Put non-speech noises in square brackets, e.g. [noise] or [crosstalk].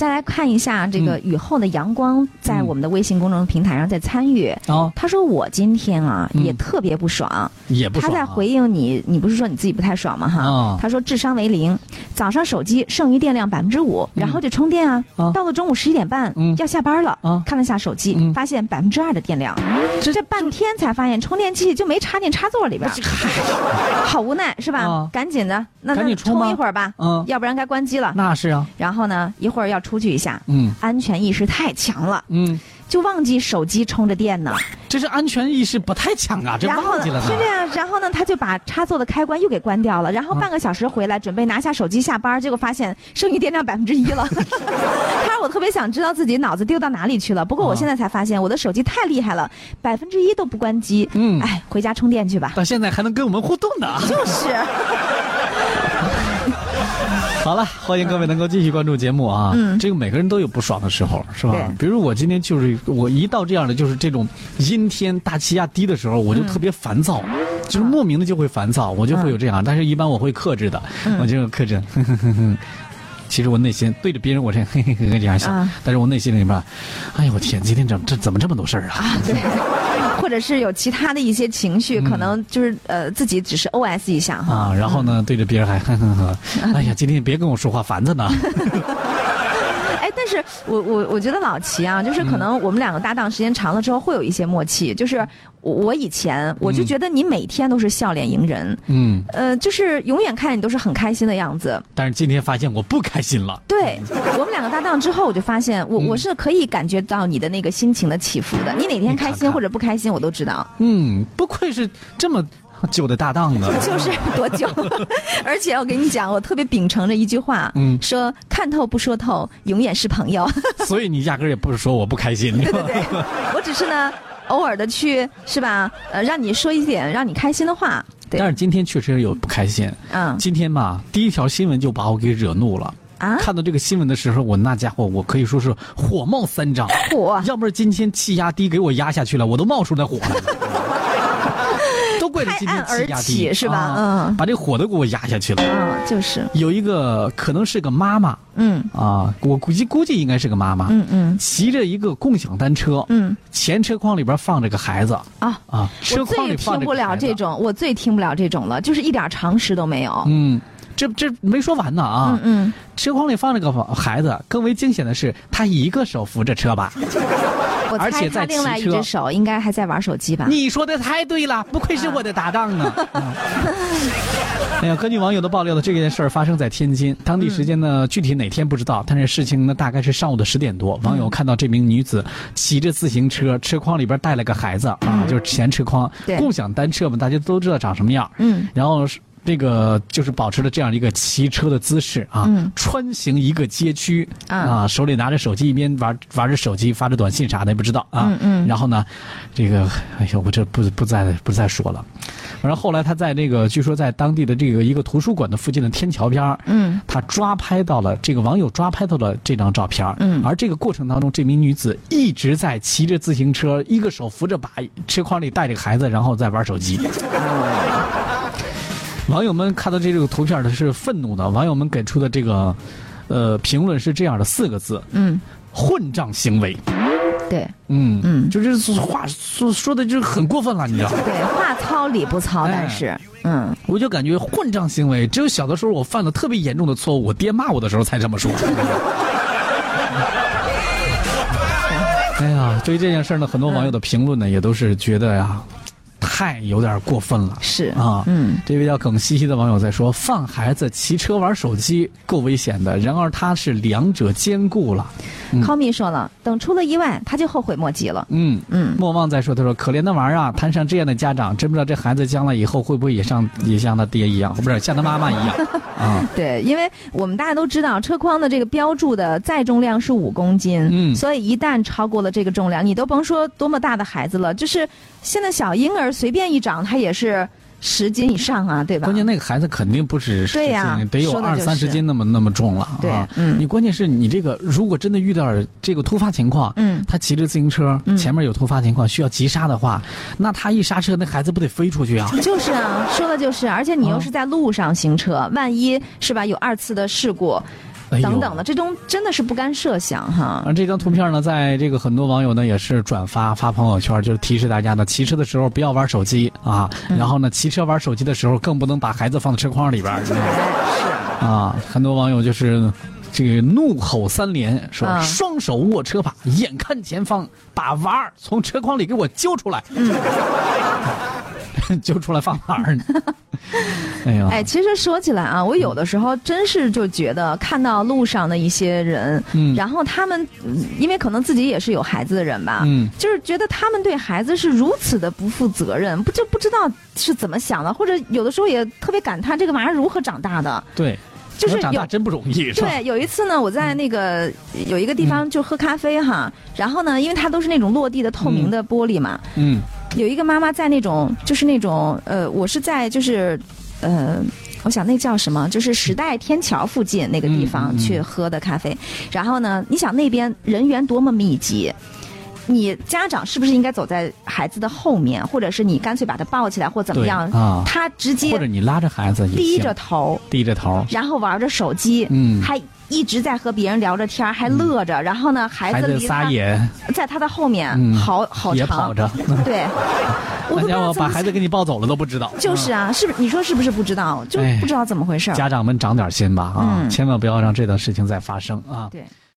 再来看一下这个雨后的阳光，在我们的微信公众平台上在参与。哦，他说我今天啊嗯。也特别不爽，也不爽啊。他在回应你，你不是说你自己不太爽吗？哈，啊他说智商为零，早上手机剩余电量百分之五，然后就充电啊，啊到了中午十一点半、嗯。要下班了，啊看了下手机，嗯。发现百分之二的电量，这半天才发现充电器就没插进插座里边，好无奈是吧？啊赶紧的，那那赶紧充充一会儿吧，嗯。要不然该关机了。那是啊，然后呢，一会儿要出去一下，嗯安全意识太强了，嗯，就忘记手机充着电呢。这是安全意识不太强啊，这然后忘记了呢。是这样，然后呢，他就把插座的开关又给关掉了，然后半个小时回来，准备拿下手机下班，结果发现剩余电量百分之一了。[laughs] 他说我特别想知道自己脑子丢到哪里去了，不过我现在才发现我的手机太厉害了，百分之一都不关机。嗯哎，回家充电去吧。到现在还能跟我们互动呢。就是，好了，欢迎各位能够继续关注节目啊。嗯这个每个人都有不爽的时候，是吧对？比如我今天就是我一到这样的就是这种阴天大气压低的时候，我就特别烦躁，嗯就是莫名的就会烦躁，我就会有这样，但是一般我会克制的，嗯我就克制。其实我内心对着别人我这嘿嘿嘿嘿这样想，啊但是我内心里面，哎呦我天，今天怎么这怎么这么多事儿啊？啊，对，[laughs] 或者是有其他的一些情绪，可能就是呃自己只是 OS 一下哈。啊，然后呢，对着别人还哼哼哼，[laughs] 哎呀，今天别跟我说话，烦着呢。哎，但是我我我觉得老齐啊，就是可能我们两个搭档时间长了之后会有一些默契。就是我我以前我就觉得你每天都是笑脸迎人，嗯，呃，就是永远看你都是很开心的样子。但是今天发现我不开心了。对我们两个搭档之后，我就发现我、我是可以感觉到你的那个心情的起伏的。你哪天开心或者不开心，我都知道。嗯，不愧是这么久的搭档呢。[laughs] 就是多久？[laughs] 而且我跟你讲，我特别秉承着一句话，嗯说看透不说透，永远是朋友。[laughs] 所以你压根儿也不是说我不开心，对对对，我只是呢，偶尔的去是吧？呃，让你说一点让你开心的话。对但，是今天确实有不开心。嗯今天吧，第一条新闻就把我给惹怒了。啊，看到这个新闻的时候，我那家伙我可以说是火冒三丈。火要不是今天气压低给我压下去了，我都冒出来火了。都怪着今天气压拍案而低起是吧啊嗯把这火都给我压下去了。嗯，就是，有一个可能是个妈妈嗯啊，我估计估计应该是个妈妈，嗯嗯骑着一个共享单车，嗯前车筐里边放着个孩子啊。啊，车筐里放着个孩子了这。种，我最听不了这种了，就是一点常识都没有。嗯，这这没说完呢啊！嗯嗯，车筐里放着个孩子，更为惊险的是，他一个手扶着车把。[laughs] 我而且在猜他另外一只手应该还在玩手机吧？你说的太对了，不愧是我的搭档呢。嗯 [laughs] 哎呀，根据网友的爆料呢，这件事儿发生在天津，当地时间呢具体哪天不知道，但是事情呢大概是上午的十点多，网友看到这名女子骑着自行车，车筐里边带了个孩子啊，就是前车筐对，共享单车嘛，大家都知道长什么样。嗯。然后是这个就是保持了这样一个骑车的姿势啊，嗯穿行一个街区啊啊，手里拿着手机，一边玩玩着手机，发着短信啥的也不知道啊。嗯嗯然后呢，这个哎呦，我这不不再不再说了。然后后来他在这个据说在当地的这个一个图书馆的附近的天桥边儿嗯他抓拍到了这个网友抓拍到了这张照片儿嗯而这个过程当中，这名女子一直在骑着自行车，一个手扶着把，车筐里带着个孩子，然后在玩手机。[laughs] 网友们看到这个图片的是愤怒的，网友们给出的这个，呃，评论是这样的四个字：嗯，混账行为。对嗯嗯就是话说说的就是很过分了，你知道吗？对，话糙理不糙，哎但是嗯。我就感觉混账行为，只有小的时候我犯了特别严重的错误，我爹骂我的时候才这么说。[laughs] 哎呀，对于这件事呢，很多网友的评论呢，也都是觉得呀，太有点过分了。是啊，嗯，这位叫耿西西的网友在说，放孩子骑车玩手机够危险的，然而他是两者兼顾了。嗯康米说了，等出了意外，他就后悔莫及了。嗯嗯莫忘在说，他说可怜的玩意儿啊，摊上这样的家长，真不知道这孩子将来以后会不会也像也像他爹一样，不是像他妈妈一样 [laughs] 啊？对，因为我们大家都知道，车筐的这个标注的载重量是五公斤，嗯所以一旦超过了这个重量，你都甭说多么大的孩子了，就是现在小婴儿随便一长，他也是十斤以上啊，对吧？关键那个孩子肯定不止十斤，得有二三十斤那么那么重了对啊！嗯你关键是你这个如果真的遇到这个突发情况，嗯他骑着自行车，嗯前面有突发情况需要急刹的话，那他一刹车，那孩子不得飞出去啊？就是啊，说的就是，而且你又啊是在路上行车，万一是吧有二次的事故。哎等等的，这种真的是不甘设想哈。而这张图片呢，在这个很多网友呢也是转发发朋友圈，就是提示大家呢，骑车的时候不要玩手机啊，嗯然后呢，骑车玩手机的时候更不能把孩子放在车筐里边 [laughs] 啊，很多网友就是这个怒吼三连，说嗯双手握车把，眼看前方，把娃儿从车筐里给我揪出来。嗯 [laughs] 揪出来放哪儿呢？哎呀，哎，其实说起来啊，我有的时候真是就觉得看到路上的一些人，嗯。然后他们嗯因为可能自己也是有孩子的人吧，嗯。就是觉得他们对孩子是如此的不负责任，不就不知道是怎么想的，或者有的时候也特别感叹这个娃儿如何长大的。对，就是有长大真不容易，是吧？对，有一次呢，我在那个有一个地方就喝咖啡哈，然后呢，因为它都是那种落地的透明的玻璃嘛，嗯。有一个妈妈在那种就是那种呃，我是在就是呃。我想那叫什么？就是时代天桥附近那个地方去喝的咖啡。然后呢，你想那边人员多么密集，你家长是不是应该走在孩子的后面，或者是你干脆把他抱起来，或怎么样？啊他直接或者你拉着孩子低着头，低着头，然后玩着手机，嗯还一直在和别人聊着天儿，还乐着。然后呢，孩孩子子离他撒野 [laughs] 在他的后面，嗯好好也长，跑着，[laughs] 对，我都不知那家伙道怎么把孩子给你抱走了都不知道。就是啊，是不是？你说是不是不知道？就哎不知道怎么回事儿。家长们长点心吧啊，嗯千万不要让这种事情再发生啊！对。